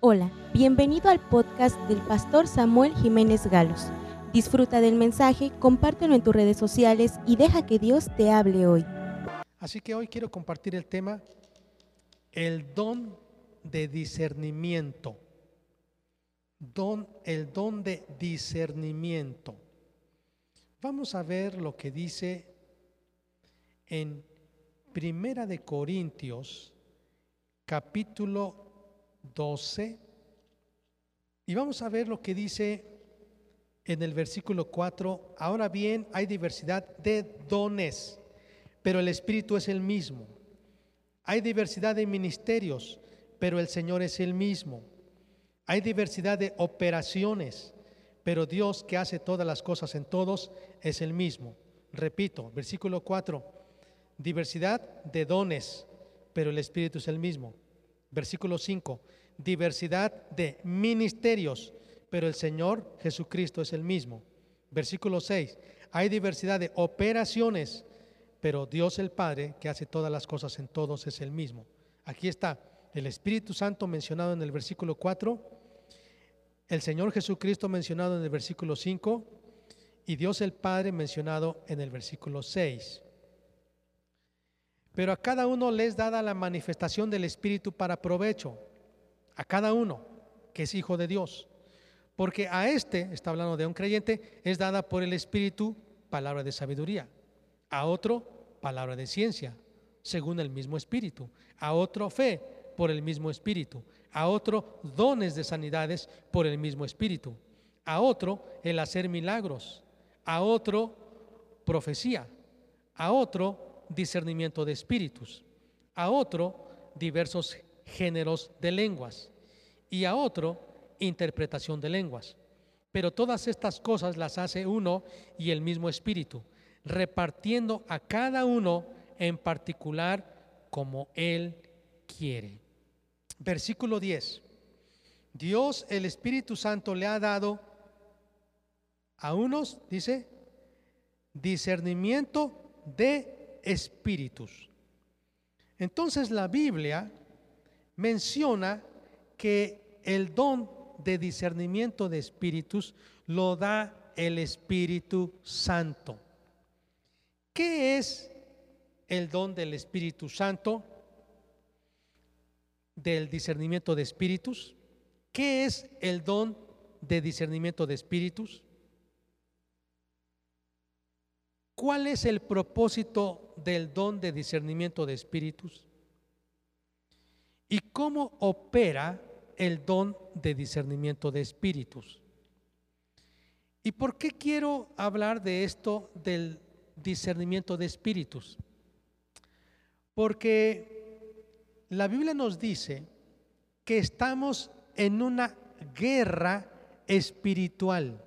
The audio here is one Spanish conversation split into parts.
Hola, bienvenido al podcast del pastor Samuel Jiménez Galos. Disfruta del mensaje, compártelo en tus redes sociales y deja que Dios te hable hoy. Así que hoy quiero compartir el tema, el don de discernimiento. Don, el don de discernimiento. Vamos a ver lo que dice en Primera de Corintios, capítulo 12. Y vamos a ver lo que dice en el versículo 4. Ahora bien, hay diversidad de dones, pero el Espíritu es el mismo. Hay diversidad de ministerios, pero el Señor es el mismo. Hay diversidad de operaciones, pero Dios que hace todas las cosas en todos es el mismo. Repito, versículo 4, diversidad de dones, pero el Espíritu es el mismo. Versículo 5, diversidad de ministerios, pero el Señor Jesucristo es el mismo. Versículo 6, hay diversidad de operaciones, pero Dios el Padre, que hace todas las cosas en todos, es el mismo. Aquí está el Espíritu Santo mencionado en el versículo 4, el Señor Jesucristo mencionado en el versículo 5 y Dios el Padre mencionado en el versículo 6. Pero a cada uno les dada la manifestación del Espíritu para provecho, a cada uno que es hijo de Dios. Porque a este, está hablando de un creyente, es dada por el Espíritu palabra de sabiduría, a otro palabra de ciencia, según el mismo Espíritu, a otro fe por el mismo Espíritu, a otro dones de sanidades por el mismo Espíritu, a otro el hacer milagros, a otro profecía, a otro discernimiento de espíritus, a otro diversos géneros de lenguas y a otro interpretación de lenguas. Pero todas estas cosas las hace uno y el mismo espíritu, repartiendo a cada uno en particular como él quiere. Versículo 10. Dios el Espíritu Santo le ha dado a unos, dice, discernimiento de espíritus. Entonces la Biblia menciona que el don de discernimiento de espíritus lo da el Espíritu Santo. ¿Qué es el don del Espíritu Santo? Del discernimiento de espíritus. ¿Qué es el don de discernimiento de espíritus? ¿Cuál es el propósito del don de discernimiento de espíritus? ¿Y cómo opera el don de discernimiento de espíritus? ¿Y por qué quiero hablar de esto del discernimiento de espíritus? Porque la Biblia nos dice que estamos en una guerra espiritual.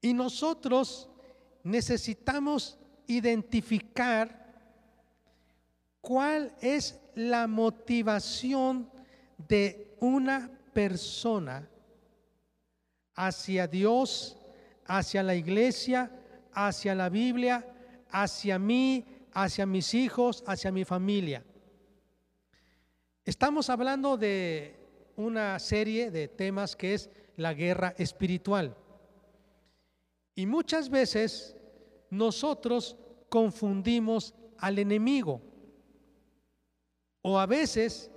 Y nosotros necesitamos identificar cuál es la motivación de una persona hacia Dios, hacia la iglesia, hacia la Biblia, hacia mí, hacia mis hijos, hacia mi familia. Estamos hablando de una serie de temas que es la guerra espiritual. Y muchas veces nosotros confundimos al enemigo. O a veces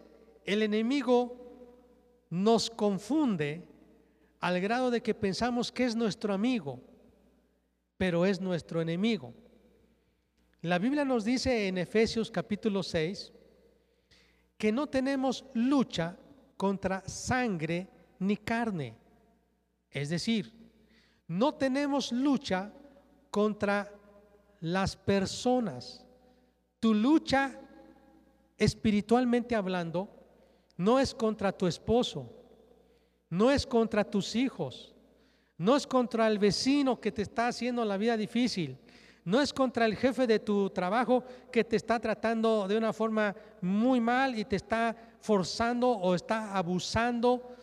el enemigo nos confunde al grado de que pensamos que es nuestro amigo, pero es nuestro enemigo. La Biblia nos dice en Efesios capítulo 6 que no tenemos lucha contra sangre ni carne. Es decir, no tenemos lucha contra las personas. Tu lucha, espiritualmente hablando, no es contra tu esposo, no es contra tus hijos, no es contra el vecino que te está haciendo la vida difícil, no es contra el jefe de tu trabajo que te está tratando de una forma muy mal y te está forzando o está abusando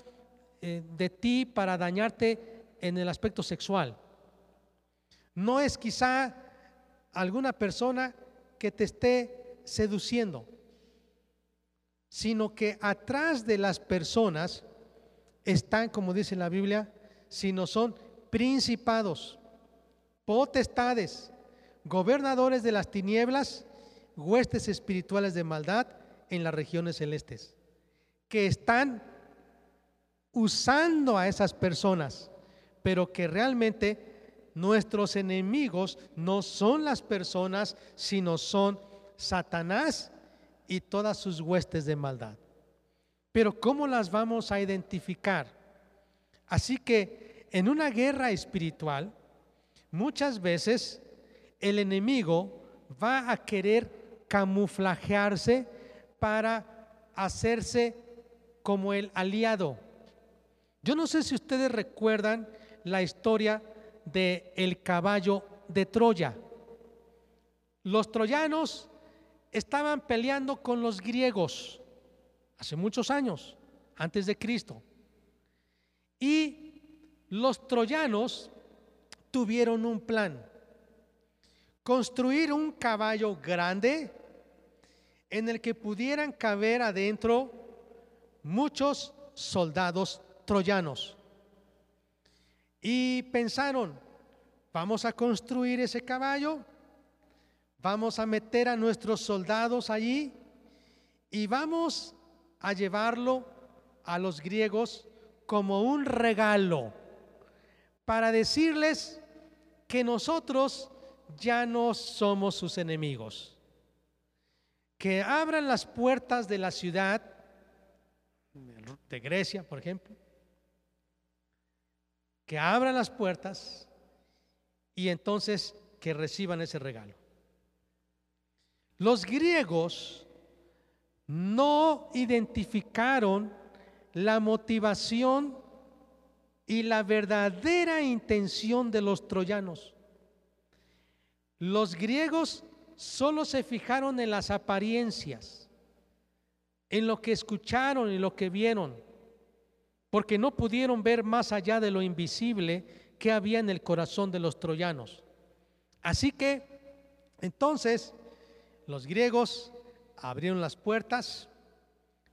eh, de ti para dañarte en el aspecto sexual. No es quizá alguna persona que te esté seduciendo. Sino que atrás de las personas están, como dice la Biblia, sino son principados, potestades, gobernadores de las tinieblas, huestes espirituales de maldad en las regiones celestes, que están usando a esas personas, pero que realmente nuestros enemigos no son las personas, sino son Satanás y todas sus huestes de maldad. Pero ¿cómo las vamos a identificar? Así que en una guerra espiritual, muchas veces el enemigo va a querer camuflajearse para hacerse como el aliado. Yo no sé si ustedes recuerdan la historia de el caballo de Troya. Los troyanos estaban peleando con los griegos hace muchos años, antes de Cristo. Y los troyanos tuvieron un plan, construir un caballo grande en el que pudieran caber adentro muchos soldados troyanos. Y pensaron, vamos a construir ese caballo, vamos a meter a nuestros soldados allí y vamos a llevarlo a los griegos como un regalo para decirles que nosotros ya no somos sus enemigos. Que abran las puertas de la ciudad, de Grecia, por ejemplo, que abran las puertas y entonces que reciban ese regalo. Los griegos no identificaron la motivación y la verdadera intención de los troyanos. Los griegos solo se fijaron en las apariencias, en lo que escucharon y lo que vieron, porque no pudieron ver más allá de lo invisible que había en el corazón de los troyanos. Así que, entonces, los griegos abrieron las puertas,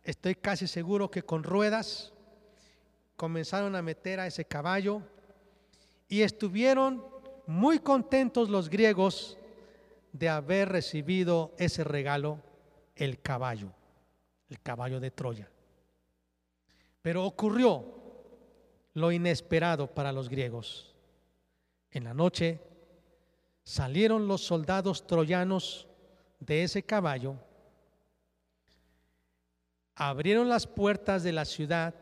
estoy casi seguro que con ruedas, comenzaron a meter a ese caballo y estuvieron muy contentos los griegos de haber recibido ese regalo, el caballo, el caballo de Troya. Pero ocurrió lo inesperado para los griegos. En la noche salieron los soldados troyanos de ese caballo abrieron las puertas de la ciudad,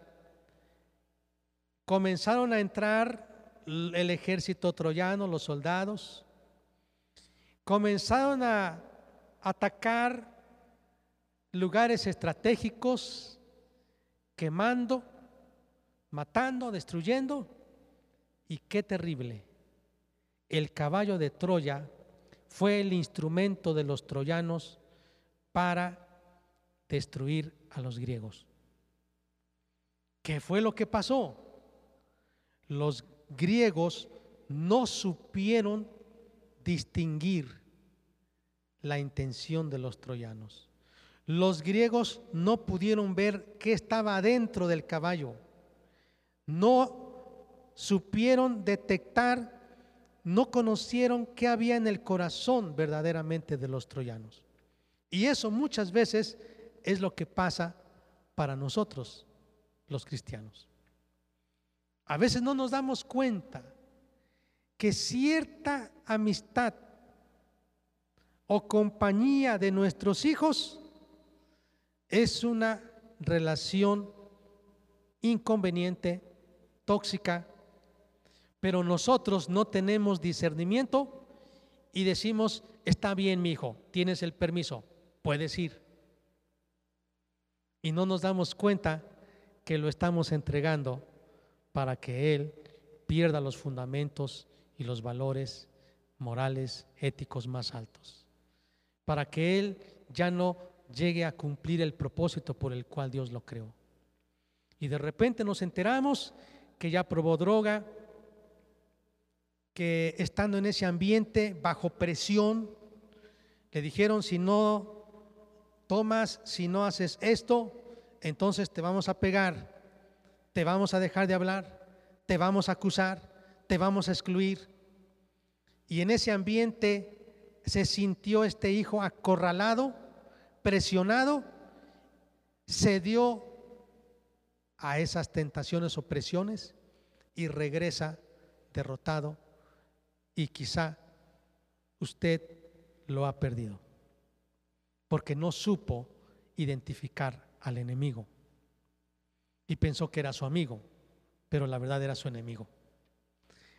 comenzaron a entrar el ejército troyano, los soldados, comenzaron a atacar lugares estratégicos, quemando, matando, destruyendo. Y qué terrible. El caballo de Troya fue el instrumento de los troyanos para destruir a los griegos. ¿Qué fue lo que pasó? Los griegos no supieron distinguir la intención de los troyanos. Los griegos no pudieron ver qué estaba dentro del caballo. No supieron detectar, no conocieron qué había en el corazón verdaderamente de los troyanos. Y eso muchas veces es lo que pasa para nosotros, los cristianos. A veces no nos damos cuenta que cierta amistad o compañía de nuestros hijos es una relación inconveniente, tóxica, pero nosotros no tenemos discernimiento y decimos, está bien mi hijo, tienes el permiso, puedes ir y no nos damos cuenta que lo estamos entregando para que Él pierda los fundamentos y los valores morales, éticos más altos, para que Él ya no llegue a cumplir el propósito por el cual Dios lo creó. Y de repente nos enteramos que ya probó droga, que estando en ese ambiente bajo presión, le dijeron, si no tomas, si no haces esto, entonces te vamos a pegar, te vamos a dejar de hablar, te vamos a acusar, te vamos a excluir. Y en ese ambiente se sintió este hijo acorralado, presionado, se dio a esas tentaciones o presiones y regresa derrotado y quizá usted lo ha perdido porque no supo identificar al enemigo y pensó que era su amigo, pero la verdad era su enemigo.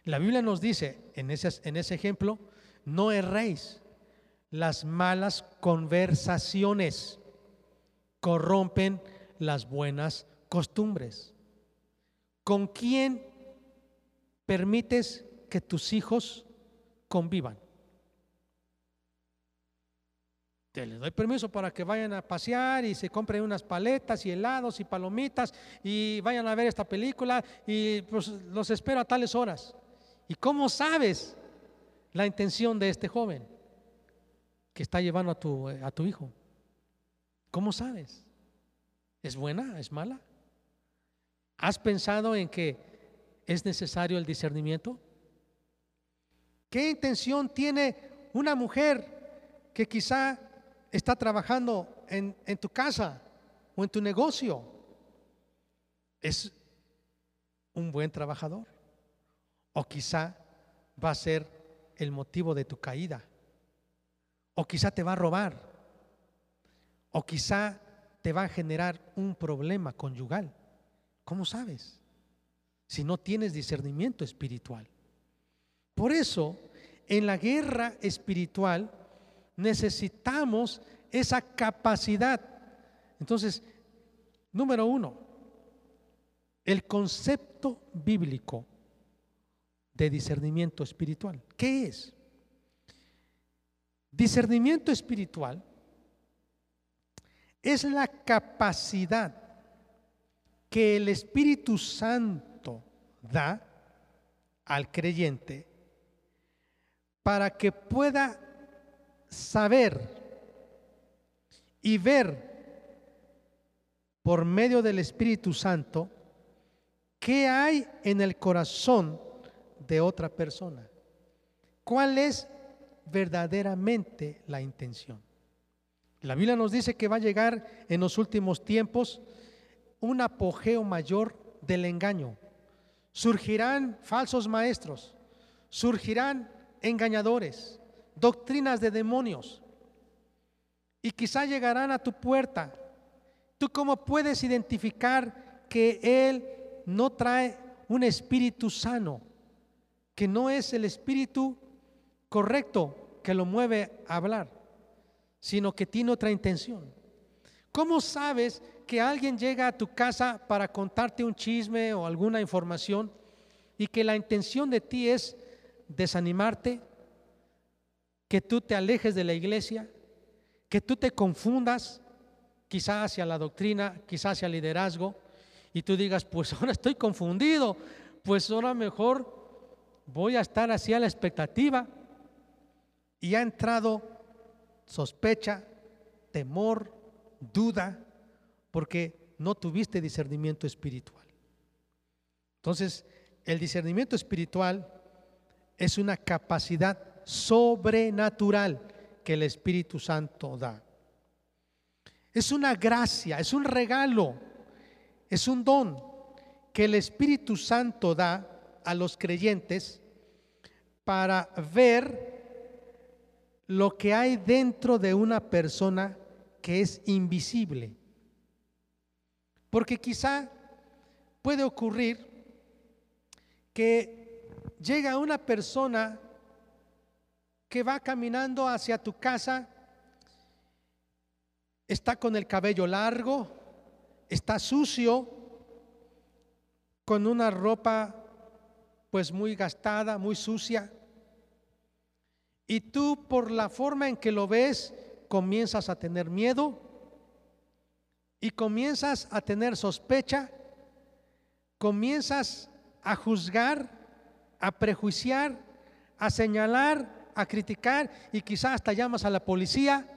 La Biblia nos dice en ese, en ese ejemplo, no erréis, las malas conversaciones corrompen las buenas costumbres. ¿Con quién permites que tus hijos convivan? Te les doy permiso para que vayan a pasear y se compren unas paletas y helados y palomitas y vayan a ver esta película y pues los espero a tales horas. ¿Y cómo sabes la intención de este joven que está llevando a tu, a tu hijo? ¿Cómo sabes? ¿Es buena? ¿Es mala? ¿Has pensado en que es necesario el discernimiento? ¿Qué intención tiene una mujer que quizá está trabajando en, tu casa o en tu negocio? ¿Es un buen trabajador? ¿O quizá va a ser el motivo de tu caída? ¿O quizá te va a robar? ¿O quizá te va a generar un problema conyugal? ¿Cómo sabes? Si no tienes discernimiento espiritual. Por eso, en la guerra espiritual necesitamos esa capacidad. Entonces, número uno, el concepto bíblico de discernimiento espiritual. ¿Qué es? Discernimiento espiritual es la capacidad que el Espíritu Santo da al creyente para que pueda saber y ver por medio del Espíritu Santo qué hay en el corazón de otra persona. ¿Cuál es verdaderamente la intención? La Biblia nos dice que va a llegar en los últimos tiempos un apogeo mayor del engaño. Surgirán falsos maestros, surgirán engañadores, doctrinas de demonios y quizá llegarán a tu puerta. ¿Tú cómo puedes identificar que Él no trae un espíritu sano, que no es el espíritu correcto que lo mueve a hablar, sino que tiene otra intención? ¿Cómo sabes que alguien llega a tu casa para contarte un chisme o alguna información y que la intención de ti es desanimarte, que tú te alejes de la iglesia, que tú te confundas quizás hacia la doctrina, quizás hacia el liderazgo, y tú digas, pues ahora estoy confundido, pues ahora mejor voy a estar así a la expectativa. Y ha entrado sospecha, temor, duda, porque no tuviste discernimiento espiritual. Entonces, el discernimiento espiritual es una capacidad sobrenatural que el Espíritu Santo da. Es una gracia, es un regalo, es un don que el Espíritu Santo da a los creyentes para ver lo que hay dentro de una persona que es invisible. Porque quizá puede ocurrir que llega una persona que va caminando hacia tu casa, está con el cabello largo, está sucio, con una ropa pues muy gastada, muy sucia. Y tú por la forma en que lo ves, comienzas a tener miedo y comienzas a tener sospecha, comienzas a juzgar, a prejuiciar, a señalar, a criticar y quizás hasta llamas a la policía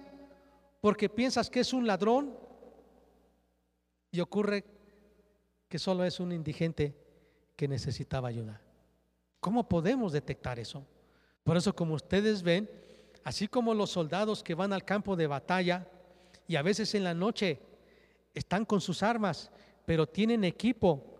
porque piensas que es un ladrón y ocurre que solo es un indigente que necesitaba ayuda. ¿Cómo podemos detectar eso? Por eso, como ustedes ven, así como los soldados que van al campo de batalla y a veces en la noche están con sus armas, pero tienen equipo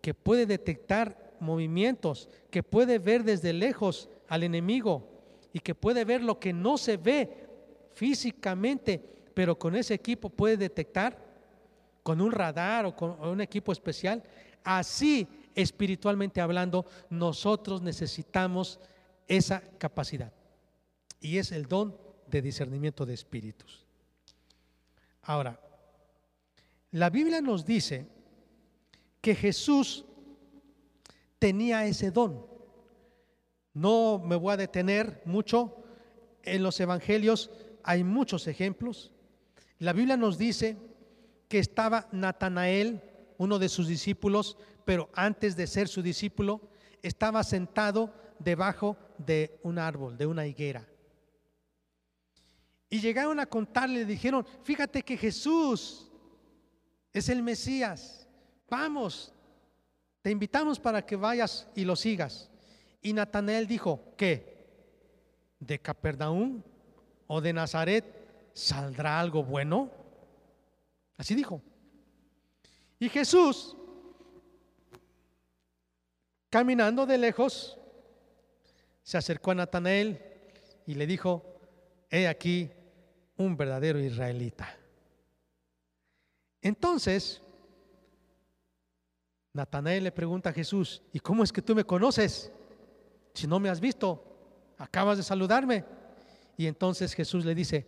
que puede detectar movimientos, que puede ver desde lejos al enemigo y que puede ver lo que no se ve físicamente, pero con ese equipo puede detectar, con un radar o con un equipo especial. Así, espiritualmente hablando, nosotros necesitamos esa capacidad. Y es el don de discernimiento de espíritus. Ahora, la Biblia nos dice que Jesús tenía ese don. No me voy a detener mucho en los evangelios, hay muchos ejemplos. La Biblia nos dice que estaba Natanael, uno de sus discípulos, pero antes de ser su discípulo, estaba sentado debajo de un árbol, de una higuera. Y llegaron a contarle, le dijeron, fíjate que Jesús es el Mesías, vamos, te invitamos para que vayas y lo sigas. Y Natanael dijo, ¿qué? ¿De Capernaum o de Nazaret saldrá algo bueno? Así dijo. Y Jesús, caminando de lejos, se acercó a Natanael y le dijo, he aquí un verdadero israelita. Entonces, Natanael le pregunta a Jesús, ¿y cómo es que tú me conoces? Si no me has visto, acabas de saludarme. Y entonces Jesús le dice,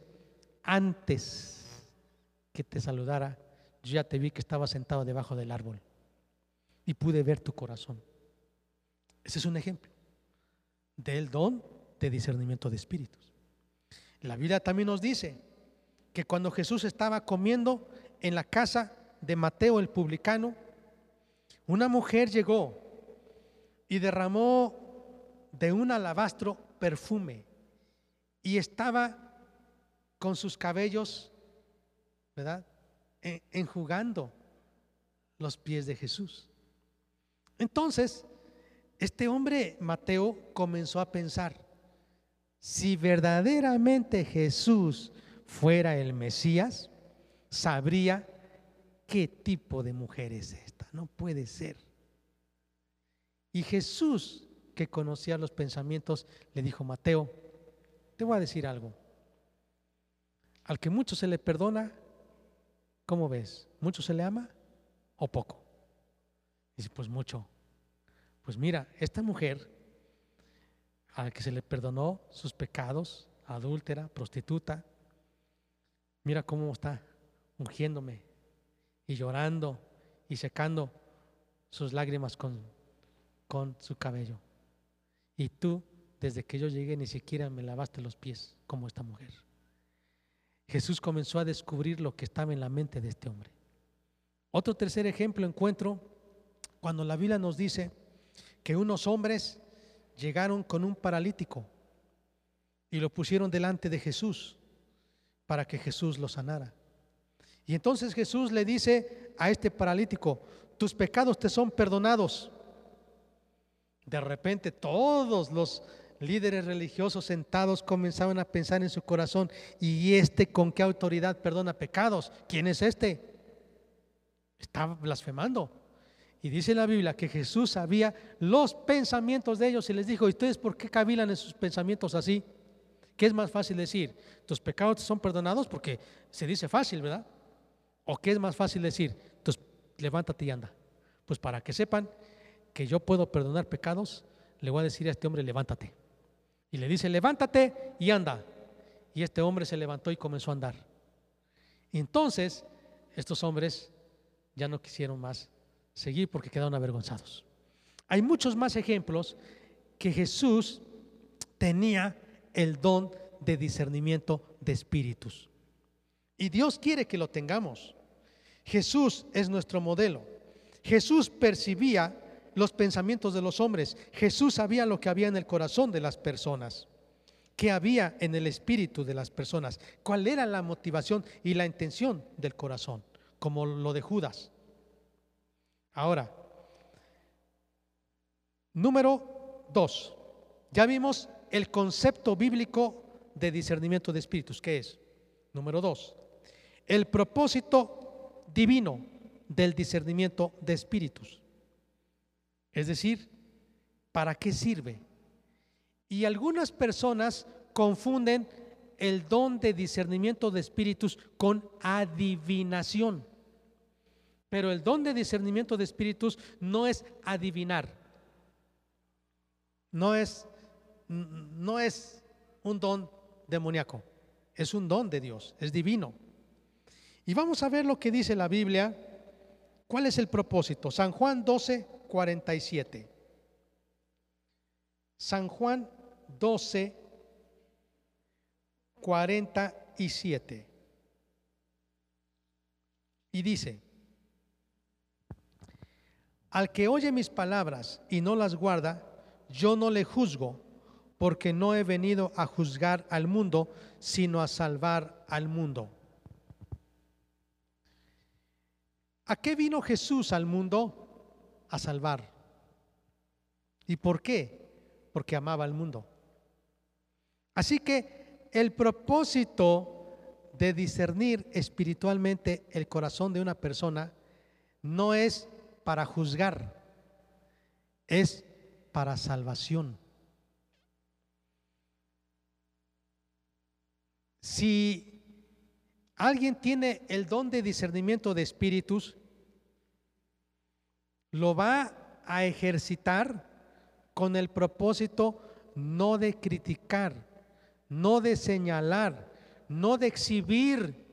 antes que te saludara, yo ya te vi que estaba sentado debajo del árbol y pude ver tu corazón. Ese es un ejemplo del don de discernimiento de espíritus. La Biblia también nos dice que cuando Jesús estaba comiendo en la casa de Mateo el publicano, una mujer llegó y derramó de un alabastro perfume y estaba con sus cabellos, ¿verdad? Enjugando los pies de Jesús. Entonces, este hombre, Mateo, comenzó a pensar, si verdaderamente Jesús fuera el Mesías, sabría qué tipo de mujer es esta. No puede ser. Y Jesús, que conocía los pensamientos, le dijo, Mateo, te voy a decir algo. Al que mucho se le perdona, ¿cómo ves? ¿Mucho se le ama o poco? Dice, pues mucho. Pues mira, esta mujer, a la que se le perdonó sus pecados, adúltera, prostituta, mira cómo está ungiéndome y llorando y secando sus lágrimas con, con su cabello. Y tú desde que yo llegué ni siquiera me lavaste los pies como esta mujer. Jesús comenzó a descubrir lo que estaba en la mente de este hombre. Otro tercer ejemplo encuentro cuando la Biblia nos dice que unos hombres llegaron con un paralítico y lo pusieron delante de Jesús para que Jesús lo sanara. Y entonces Jesús le dice a este paralítico, tus pecados te son perdonados. De repente todos los líderes religiosos sentados comenzaban a pensar en su corazón, ¿y este con qué autoridad perdona pecados? ¿Quién es este? Estaba blasfemando. Y dice la Biblia que Jesús sabía los pensamientos de ellos y les dijo, ¿y ustedes por qué cavilan en sus pensamientos así? ¿Qué es más fácil decir? ¿Tus pecados son perdonados? Porque se dice fácil, ¿verdad? ¿O qué es más fácil decir? Levántate y anda. Pues para que sepan que yo puedo perdonar pecados, le voy a decir a este hombre, levántate. Y le dice, levántate y anda. Y este hombre se levantó y comenzó a andar. Entonces estos hombres ya no quisieron más seguir porque quedaron avergonzados. Hay muchos más ejemplos que Jesús tenía el don de discernimiento de espíritus. Y Dios quiere que lo tengamos. Jesús es nuestro modelo. Jesús percibía los pensamientos de los hombres. Jesús sabía lo que había en el corazón de las personas. qué había en el espíritu de las personas, cuál era la motivación y la intención del corazón, como lo de Judas. Ahora, número dos, ya vimos el concepto bíblico de discernimiento de espíritus, ¿qué es? Número dos, el propósito divino del discernimiento de espíritus. Es decir, ¿para qué sirve? Y algunas personas confunden el don de discernimiento de espíritus con adivinación. Pero el don de discernimiento de espíritus no es adivinar. No es, no es un don demoníaco. Es un don de Dios, es divino. Y vamos a ver lo que dice la Biblia. ¿Cuál es el propósito? San Juan 12, 47. San Juan 12, 47. Y dice, al que oye mis palabras y no las guarda, yo no le juzgo, porque no he venido a juzgar al mundo, sino a salvar al mundo. ¿A qué vino Jesús al mundo? A salvar. ¿Y por qué? Porque amaba al mundo. Así que el propósito de discernir espiritualmente el corazón de una persona no es para juzgar, es para salvación. Si alguien tiene el don de discernimiento de espíritus, lo va a ejercitar con el propósito no de criticar, no de señalar, no de exhibir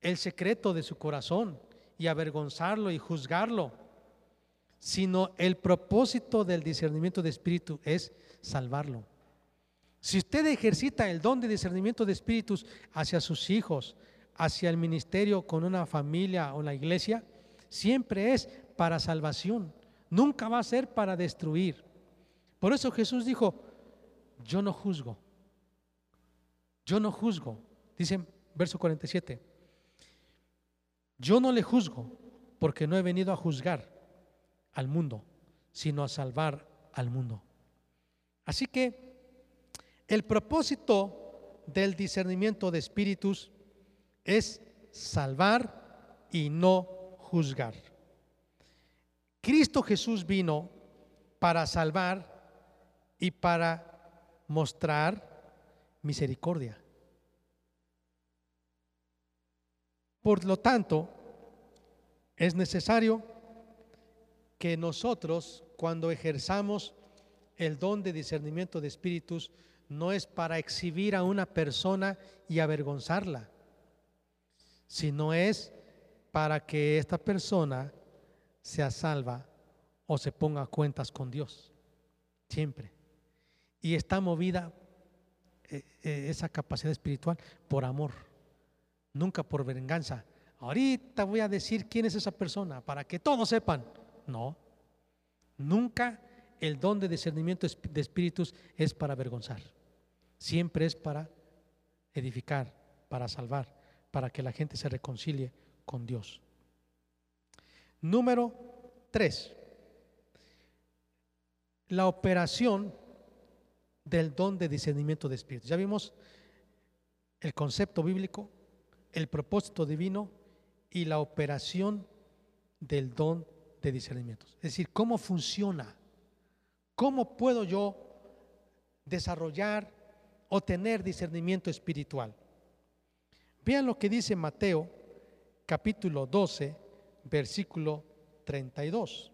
el secreto de su corazón y avergonzarlo y juzgarlo, sino el propósito del discernimiento de espíritu es salvarlo. Si usted ejercita el don de discernimiento de espíritus hacia sus hijos, hacia el ministerio con una familia o la iglesia, siempre es para salvación, nunca va a ser para destruir. Por eso Jesús dijo, yo no juzgo, yo no juzgo, dice verso 47, yo no le juzgo porque no he venido a juzgar al mundo, sino a salvar al mundo. Así que el propósito del discernimiento de espíritus es salvar y no juzgar. Cristo Jesús vino para salvar y para mostrar misericordia. Por lo tanto, es necesario que nosotros, cuando ejerzamos el don de discernimiento de espíritus, no es para exhibir a una persona y avergonzarla, sino es para que esta persona sea salva o se ponga a cuentas con Dios, siempre. Y está movida eh, eh, esa capacidad espiritual por amor, nunca por venganza. Ahorita voy a decir quién es esa persona para que todos sepan. No, nunca el don de discernimiento de espíritus es para avergonzar siempre es para edificar, para salvar, para que la gente se reconcilie con Dios. Número tres, la operación del don de discernimiento de espíritus. Ya vimos el concepto bíblico, el propósito divino y la operación del don de discernimiento. Es decir, cómo funciona, cómo puedo yo desarrollar o tener discernimiento espiritual. Vean lo que dice Mateo capítulo 12, versículo 32.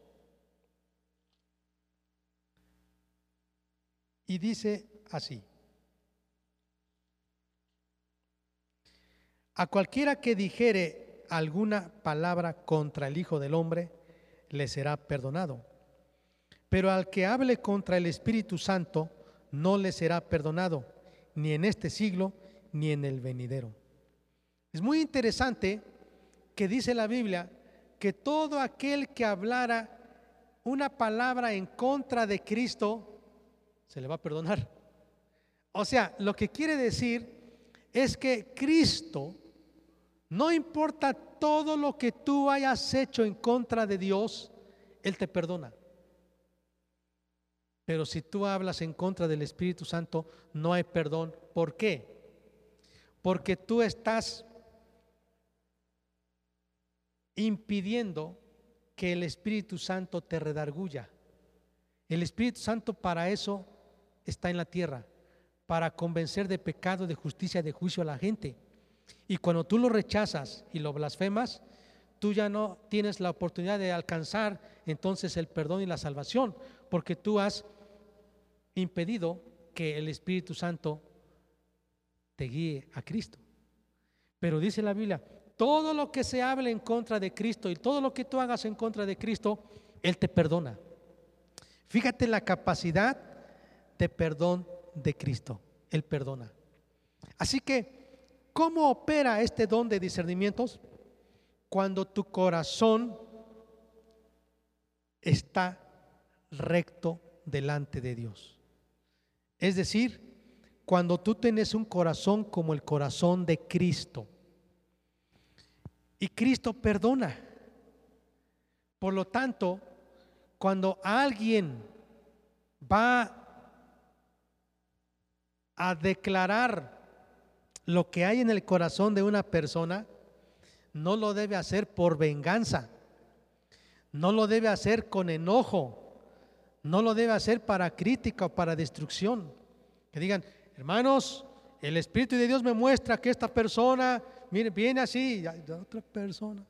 Y dice así. A cualquiera que dijere alguna palabra contra el Hijo del Hombre, le será perdonado. Pero al que hable contra el Espíritu Santo, no le será perdonado ni en este siglo, ni en el venidero. Es muy interesante que dice la Biblia que todo aquel que hablara una palabra en contra de Cristo, se le va a perdonar. O sea, lo que quiere decir es que Cristo, no importa todo lo que tú hayas hecho en contra de Dios, Él te perdona. Pero si tú hablas en contra del Espíritu Santo, no hay perdón. ¿Por qué? Porque tú estás impidiendo que el Espíritu Santo te redarguya. El Espíritu Santo para eso está en la tierra, para convencer de pecado, de justicia, de juicio a la gente. Y cuando tú lo rechazas y lo blasfemas, tú ya no tienes la oportunidad de alcanzar entonces el perdón y la salvación, porque tú has impedido que el Espíritu Santo te guíe a Cristo. Pero dice la Biblia, todo lo que se hable en contra de Cristo y todo lo que tú hagas en contra de Cristo, Él te perdona. Fíjate la capacidad de perdón de Cristo. Él perdona. Así que, ¿cómo opera este don de discernimientos? Cuando tu corazón está recto delante de Dios. Es decir, cuando tú tienes un corazón como el corazón de Cristo. Y Cristo perdona. Por lo tanto, cuando alguien va a declarar lo que hay en el corazón de una persona, no lo debe hacer por venganza, no lo debe hacer con enojo, no lo debe hacer para crítica o para destrucción. Que digan, hermanos, el Espíritu de Dios me muestra que esta persona, mire, viene así, de otra persona.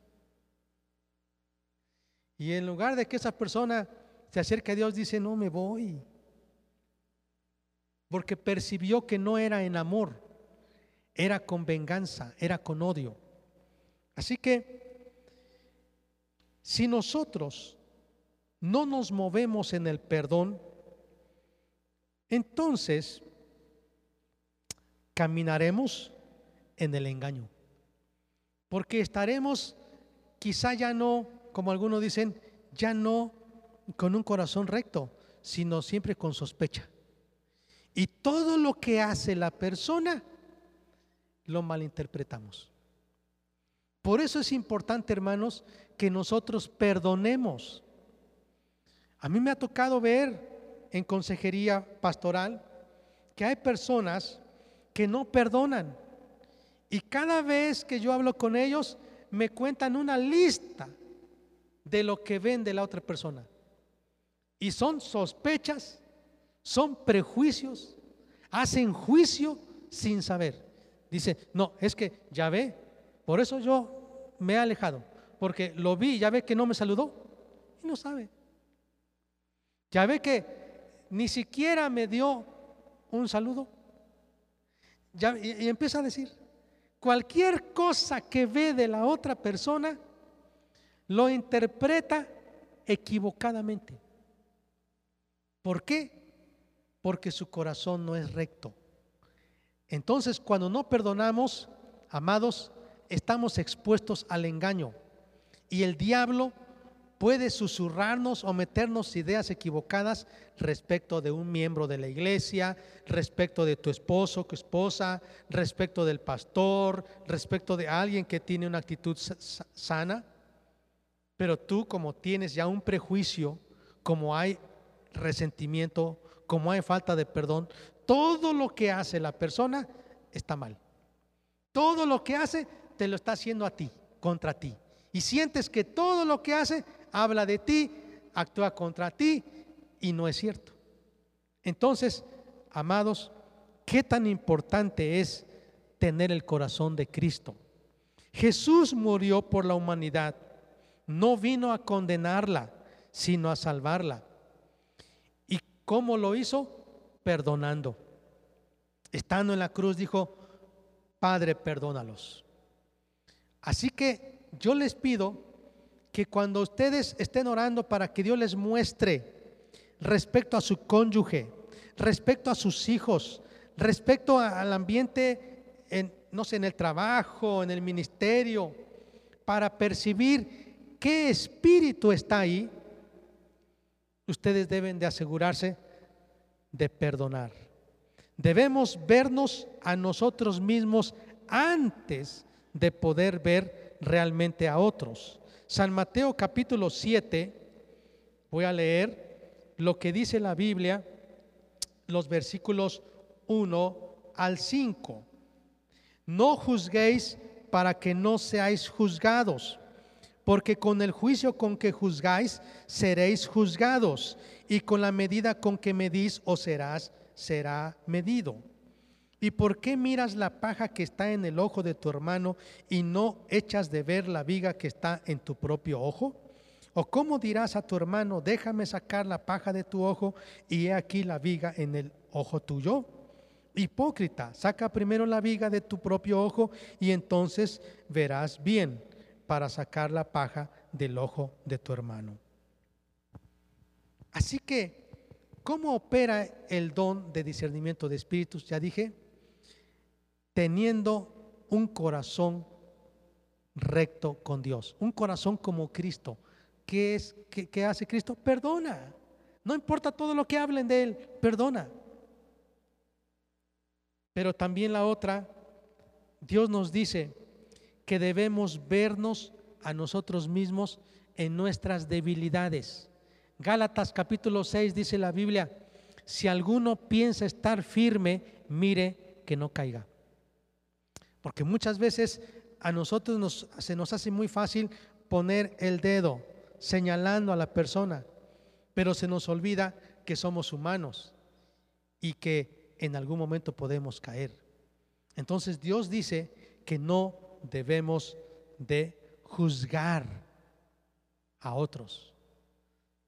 Y en lugar de que esa persona se acerque a Dios, dice, no me voy porque percibió que no era en amor, era con venganza, era con odio. Así que si nosotros no nos movemos en el perdón, entonces caminaremos en el engaño. Porque estaremos quizá ya no, como algunos dicen, ya no con un corazón recto, sino siempre con sospecha. Y todo lo que hace la persona lo malinterpretamos. Por eso es importante, hermanos, que nosotros perdonemos. A mí me ha tocado ver en consejería pastoral que hay personas que no perdonan. Y cada vez que yo hablo con ellos, me cuentan una lista de lo que ven de la otra persona. Y son sospechas son prejuicios, hacen juicio sin saber. Dice, no, es que ya ve, por eso yo me he alejado, porque lo vi, ya ve que no me saludó y no sabe. Ya ve que ni siquiera me dio un saludo. Y, y empieza a decir, cualquier cosa que ve de la otra persona, lo interpreta equivocadamente. ¿Por qué? porque su corazón no es recto. Entonces, cuando no perdonamos, amados, estamos expuestos al engaño. Y el diablo puede susurrarnos o meternos ideas equivocadas respecto de un miembro de la iglesia, respecto de tu esposo, tu esposa, respecto del pastor, respecto de alguien que tiene una actitud sana. Pero tú como tienes ya un prejuicio, como hay resentimiento, como hay falta de perdón, todo lo que hace la persona está mal. Todo lo que hace te lo está haciendo a ti, contra ti. Y sientes que todo lo que hace habla de ti, actúa contra ti y no es cierto. Entonces, amados, qué tan importante es tener el corazón de Cristo. Jesús murió por la humanidad, no vino a condenarla, sino a salvarla. ¿Cómo lo hizo? Perdonando. Estando en la cruz dijo, Padre, perdónalos. Así que yo les pido que cuando ustedes estén orando para que Dios les muestre respecto a su cónyuge, respecto a sus hijos, respecto al ambiente, en, no sé, en el trabajo, en el ministerio, para percibir qué espíritu está ahí, ustedes deben de asegurarse de perdonar. Debemos vernos a nosotros mismos antes de poder ver realmente a otros. San Mateo capítulo 7, voy a leer lo que dice la Biblia, los versículos 1 al 5. No juzguéis para que no seáis juzgados, porque con el juicio con que juzgáis seréis juzgados, y con la medida con que medís os serás será medido. ¿Y por qué miras la paja que está en el ojo de tu hermano y no echas de ver la viga que está en tu propio ojo? ¿O cómo dirás a tu hermano, déjame sacar la paja de tu ojo y he aquí la viga en el ojo tuyo? Hipócrita, saca primero la viga de tu propio ojo y entonces verás bien para sacar la paja del ojo de tu hermano. Así que ¿Cómo opera el don de discernimiento de espíritus? Ya dije, teniendo un corazón recto con Dios, un corazón como Cristo. ¿Qué es qué, hace Cristo? Perdona. No importa todo lo que hablen de él, perdona. Pero también la otra, Dios nos dice que debemos vernos a nosotros mismos en nuestras debilidades. Gálatas capítulo 6 dice la Biblia, si alguno piensa estar firme, mire que no caiga. Porque muchas veces a nosotros se nos hace muy fácil poner el dedo señalando a la persona, pero se nos olvida que somos humanos y que en algún momento podemos caer. Entonces Dios dice que no debemos de juzgar a otros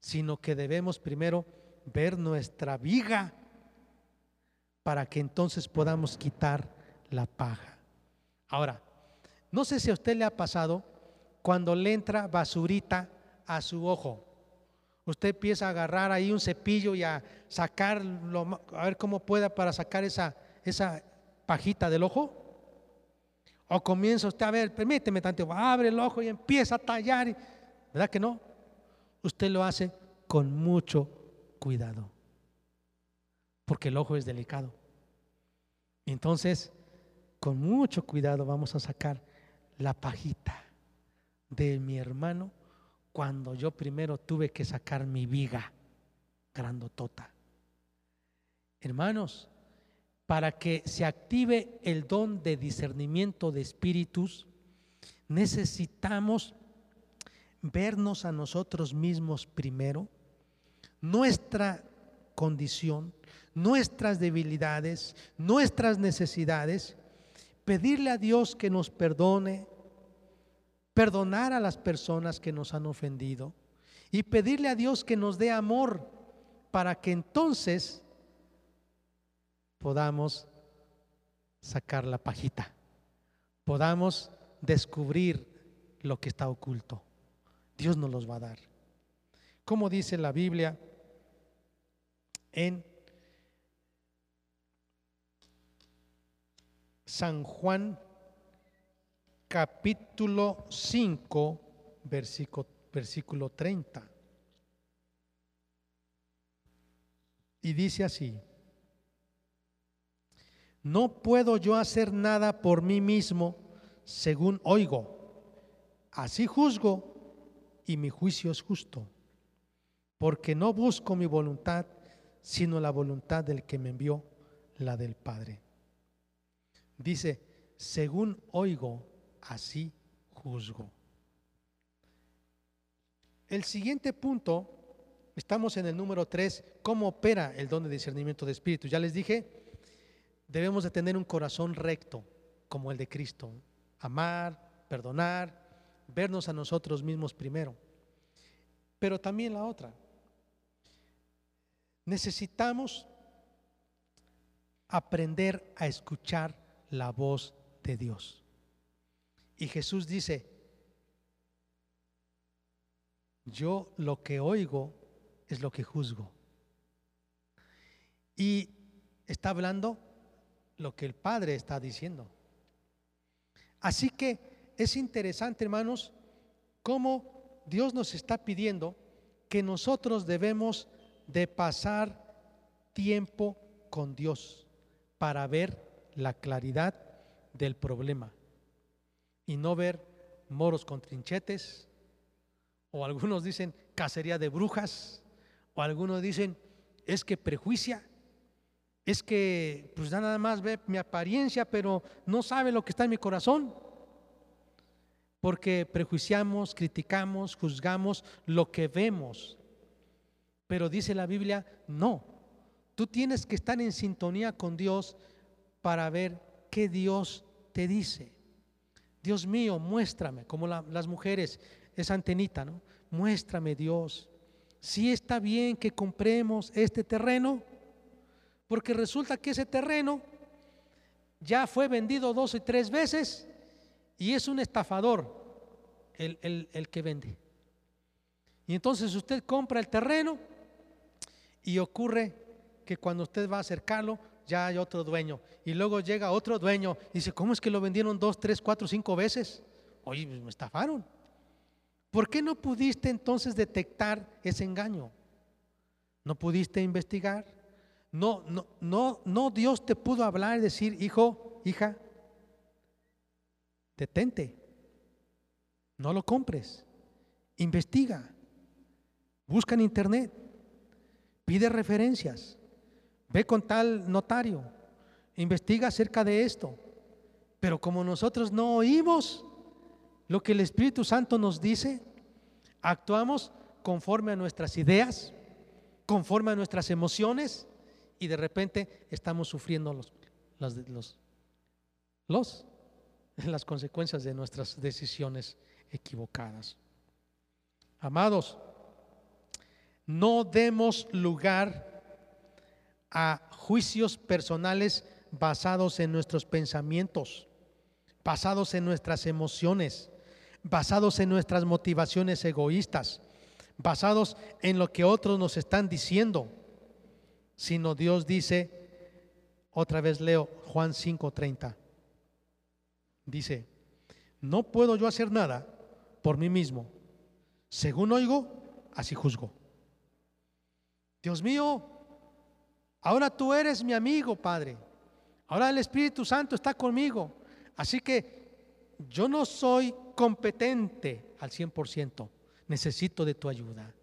sino que debemos primero ver nuestra viga para que entonces podamos quitar la paja. Ahora, no sé si a usted le ha pasado cuando le entra basurita a su ojo. Usted empieza a agarrar ahí un cepillo y a sacarlo, a ver cómo pueda para sacar esa, esa pajita del ojo. O comienza usted a ver, permíteme tanto, abre el ojo y empieza a tallar. ¿Verdad que no? usted lo hace con mucho cuidado, porque el ojo es delicado. Entonces, con mucho cuidado vamos a sacar la pajita de mi hermano cuando yo primero tuve que sacar mi viga grandotota. Hermanos, para que se active el don de discernimiento de espíritus, necesitamos vernos a nosotros mismos primero, nuestra condición, nuestras debilidades, nuestras necesidades, pedirle a Dios que nos perdone, perdonar a las personas que nos han ofendido y pedirle a Dios que nos dé amor para que entonces podamos sacar la pajita, podamos descubrir lo que está oculto. Dios nos los va a dar. Como dice la Biblia en San Juan capítulo 5, versículo, versículo 30. Y dice así, no puedo yo hacer nada por mí mismo según oigo, así juzgo y mi juicio es justo, porque no busco mi voluntad, sino la voluntad del que me envió, la del Padre. Dice, según oigo, así juzgo. El siguiente punto, estamos en el número 3, ¿cómo opera el don de discernimiento de espíritu? Ya les dije, debemos de tener un corazón recto, como el de Cristo, amar, perdonar, vernos a nosotros mismos primero. Pero también la otra. Necesitamos aprender a escuchar la voz de Dios. Y Jesús dice, yo lo que oigo es lo que juzgo. Y está hablando lo que el Padre está diciendo. Así que es interesante, hermanos, cómo Dios nos está pidiendo que nosotros debemos de pasar tiempo con Dios, para ver la claridad del problema y no ver moros con trinchetes, o algunos dicen cacería de brujas, o algunos dicen es que prejuicia, es que pues nada más ve mi apariencia, pero no sabe lo que está en mi corazón. Porque prejuiciamos, criticamos, juzgamos lo que vemos. Pero dice la Biblia, no. Tú tienes que estar en sintonía con Dios para ver qué Dios te dice. Dios mío, muéstrame, como las mujeres, esa antenita, ¿no? Muéstrame, Dios, si está bien que compremos este terreno, porque resulta que ese terreno ya fue vendido dos y tres veces y es un estafador el, el que vende. Y entonces usted compra el terreno y ocurre que cuando usted va a acercarlo, ya hay otro dueño. Y luego llega otro dueño y dice, ¿cómo es que lo vendieron dos, tres, cuatro, cinco veces? Oye, pues, me estafaron. ¿Por qué no pudiste entonces detectar ese engaño? ¿No pudiste investigar? No, no, no, no Dios te pudo hablar y decir, hijo, hija, detente, no lo compres, investiga, busca en internet, pide referencias, ve con tal notario, investiga acerca de esto. Pero como nosotros no oímos lo que el Espíritu Santo nos dice, actuamos conforme a nuestras ideas, conforme a nuestras emociones y de repente estamos sufriendo los, los, los, las consecuencias de nuestras decisiones equivocadas. Amados, no demos lugar a juicios personales basados en nuestros pensamientos, basados en nuestras emociones, basados en nuestras motivaciones egoístas, basados en lo que otros nos están diciendo, sino Dios dice, otra vez leo Juan 5:30, dice, no puedo yo hacer nada por mí mismo, según oigo, así juzgo. Dios mío, Ahora tú eres mi amigo, Padre. Ahora el Espíritu Santo está conmigo. Así que yo no soy competente al 100%. Necesito de tu ayuda.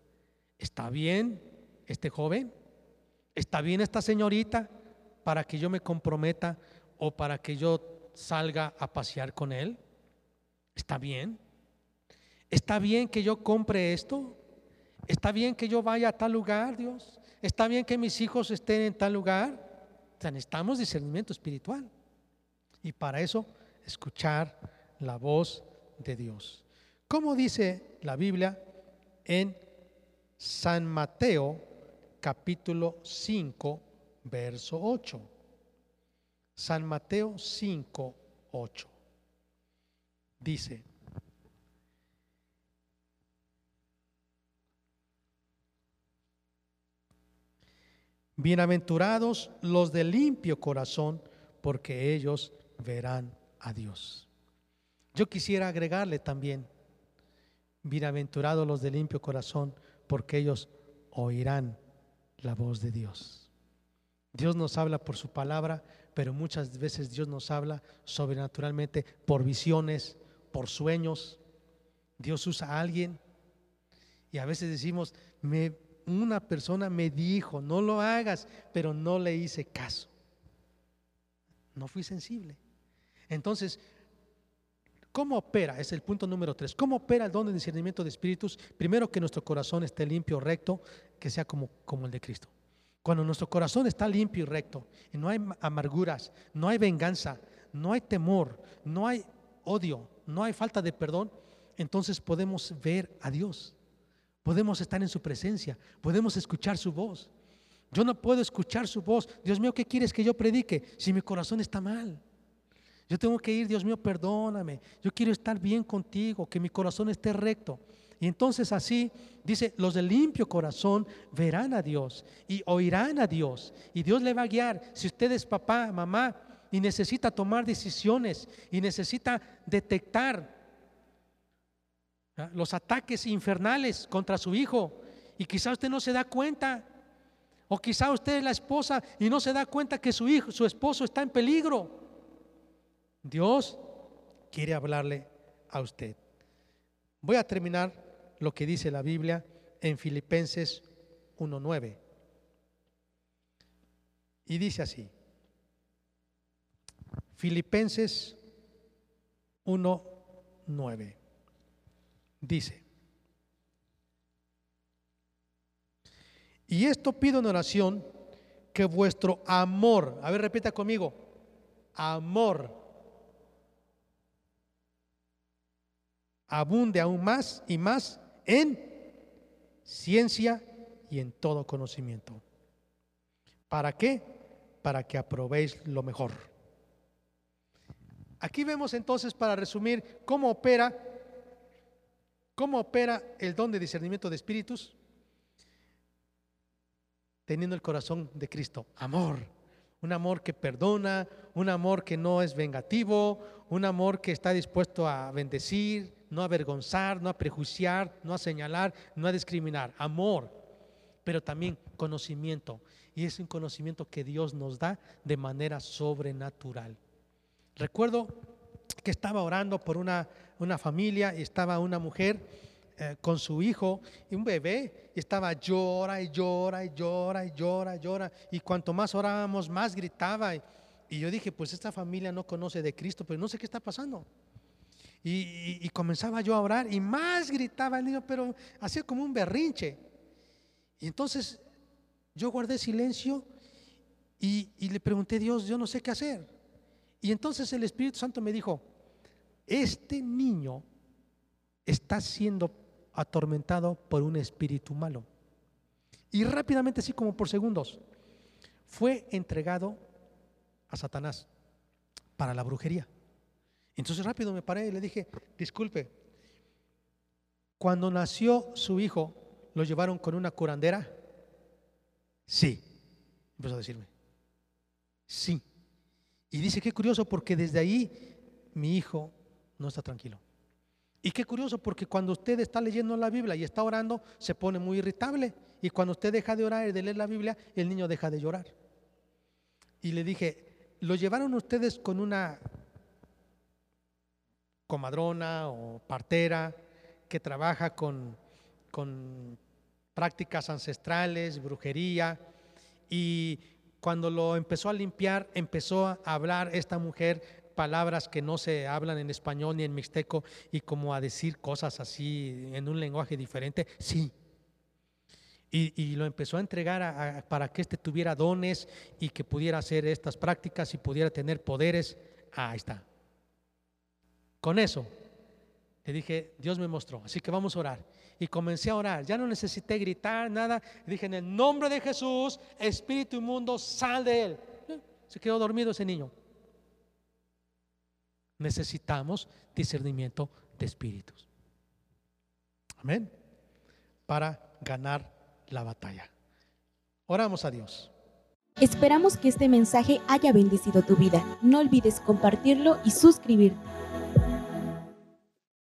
¿Está bien este joven? ¿Está bien esta señorita para que yo me comprometa o para que yo salga a pasear con él? ¿Está bien? ¿Está bien que yo compre esto? ¿Está bien que yo vaya a tal lugar, Dios? ¿Está bien que mis hijos estén en tal lugar? O sea, necesitamos discernimiento espiritual. Y para eso, escuchar la voz de Dios. ¿Cómo dice la Biblia en San Mateo capítulo 5, verso 8? San Mateo 5, 8. Dice, Bienaventurados los de limpio corazón, porque ellos verán a Dios. Yo quisiera agregarle también, bienaventurados los de limpio corazón, porque ellos oirán la voz de Dios. Dios nos habla por su palabra, pero muchas veces Dios nos habla sobrenaturalmente por visiones, por sueños. Dios usa a alguien y a veces decimos, me, una persona me dijo, no lo hagas, pero no le hice caso. No fui sensible. Entonces, ¿cómo opera? Es el punto número tres. ¿Cómo opera el don de discernimiento de espíritus? Primero que nuestro corazón esté limpio, recto, que sea como, como el de Cristo. Cuando nuestro corazón está limpio y recto, y no hay amarguras, no hay venganza, no hay temor, no hay odio, no hay falta de perdón, entonces podemos ver a Dios. Podemos estar en su presencia, podemos escuchar su voz. Yo no puedo escuchar su voz. Dios mío, ¿qué quieres que yo predique si mi corazón está mal? Yo tengo que ir, Dios mío, perdóname. Yo quiero estar bien contigo, que mi corazón esté recto. Y entonces así dice, los de limpio corazón verán a Dios y oirán a Dios. Y Dios le va a guiar. Si usted es papá, mamá y necesita tomar decisiones y necesita detectar los ataques infernales contra su hijo y quizás usted no se da cuenta. O quizá usted es la esposa y no se da cuenta que su hijo, su esposo está en peligro. Dios quiere hablarle a usted. Voy a terminar lo que dice la Biblia en Filipenses 1.9. Y dice así. Filipenses 1.9. Dice. Y esto pido en oración que vuestro amor, a ver, repita conmigo, amor, abunde aún más y más en ciencia y en todo conocimiento. ¿Para qué? Para que aprobéis lo mejor. Aquí vemos entonces, para resumir, cómo opera, cómo opera el don de discernimiento de espíritus teniendo el corazón de Cristo. Amor. Un amor que perdona, un amor que no es vengativo, un amor que está dispuesto a bendecir, no avergonzar, no a prejuiciar, no a señalar, no a discriminar. Amor, pero también conocimiento. Y es un conocimiento que Dios nos da de manera sobrenatural. Recuerdo que estaba orando por una, una familia estaba una mujer eh, con su hijo y un bebé estaba llora y llora y llora y llora y llora y cuanto más orábamos más gritaba y, yo dije pues esta familia no conoce de Cristo pero no sé qué está pasando. Y, comenzaba yo a orar y más gritaba el niño pero hacía como un berrinche. Y entonces yo guardé silencio y, y le pregunté Dios yo no sé qué hacer y entonces el Espíritu Santo me dijo este niño está siendo atormentado por un espíritu malo. Y rápidamente, así como por segundos, fue entregado a Satanás para la brujería. Entonces rápido me paré y le dije, disculpe, cuando nació su hijo, ¿lo llevaron con una curandera? Sí, empezó a decirme. Sí. Y dice, qué curioso, porque desde ahí mi hijo no está tranquilo. Y qué curioso, porque cuando usted está leyendo la Biblia y está orando, se pone muy irritable. Y cuando usted deja de orar y de leer la Biblia, el niño deja de llorar. Y le dije, ¿lo llevaron ustedes con una comadrona o partera que trabaja con, con prácticas ancestrales, brujería? Y cuando lo empezó a limpiar, empezó a hablar esta mujer palabras que no se hablan en español ni en mixteco y como a decir cosas así en un lenguaje diferente, sí. Y, lo empezó a entregar para que éste tuviera dones y que pudiera hacer estas prácticas y pudiera tener poderes. Ah, ahí está. Con eso le dije, Dios me mostró, así que vamos a orar. Y comencé a orar, ya no necesité gritar nada. Dije, en el nombre de Jesús, espíritu inmundo, sal de él. Se quedó dormido ese niño necesitamos discernimiento de espíritus. Amén. Para ganar la batalla. Oramos a Dios. Esperamos que este mensaje haya bendecido tu vida. No olvides compartirlo y suscribirte.